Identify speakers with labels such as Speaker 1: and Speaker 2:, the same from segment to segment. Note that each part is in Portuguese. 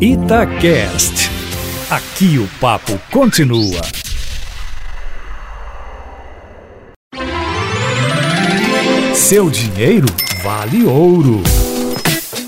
Speaker 1: Itacast. Aqui o papo continua. Seu dinheiro vale ouro.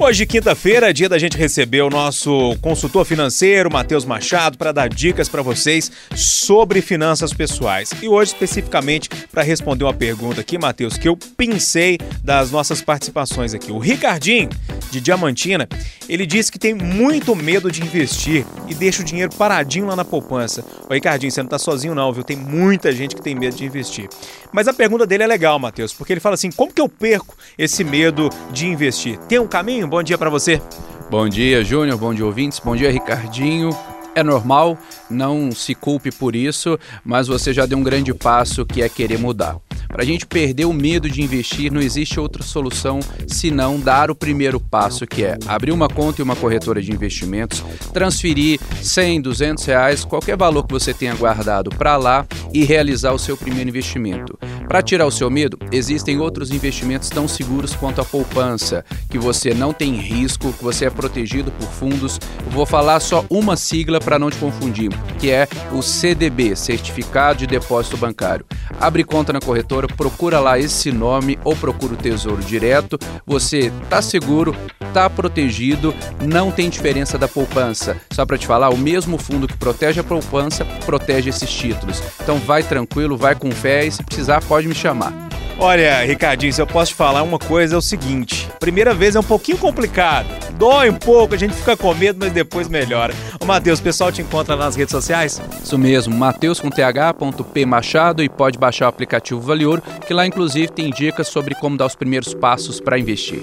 Speaker 2: Hoje, quinta-feira, é dia da gente receber o nosso consultor financeiro, Matheus Machado, para dar dicas para vocês sobre finanças pessoais. E hoje, especificamente, para responder uma pergunta aqui, Matheus, que eu pensei das nossas participações aqui. O Ricardinho, de Diamantina, ele disse que tem muito medo de investir e deixa o dinheiro paradinho lá na poupança. Ô, Ricardinho, você não tá sozinho não, viu? Tem muita gente que tem medo de investir. Mas a pergunta dele é legal, Matheus, porque ele fala assim, como que eu perco esse medo de investir? Tem um caminho? Bom dia para você.
Speaker 3: Bom dia, Júnior. Bom dia, ouvintes. Bom dia, Ricardinho. É normal, não se culpe por isso, mas você já deu um grande passo que é querer mudar. Para a gente perder o medo de investir, não existe outra solução senão dar o primeiro passo, que é abrir uma conta em uma corretora de investimentos, transferir 100, 200 reais, qualquer valor que você tenha guardado para lá e realizar o seu primeiro investimento. Para tirar o seu medo, existem outros investimentos tão seguros quanto a poupança, que você não tem risco, que você é protegido por fundos. Vou falar só uma sigla para não te confundir, que é o CDB, Certificado de Depósito Bancário. Abre conta na corretora, procura lá esse nome ou procura o Tesouro Direto. Você tá seguro, tá protegido, não tem diferença da poupança. Só para te falar, o mesmo fundo que protege a poupança protege esses títulos. Então vai tranquilo, vai com fé e se precisar pode me chamar.
Speaker 2: Olha, Ricardinho, se eu posso te falar uma coisa, é o seguinte: primeira vez é um pouquinho complicado, dói um pouco, a gente fica com medo, mas depois melhora. Ô, Matheus, o pessoal te encontra nas redes sociais?
Speaker 3: Isso mesmo, Mateus com th.p Machado e pode baixar o aplicativo Valior, que lá inclusive tem dicas sobre como dar os primeiros passos para investir.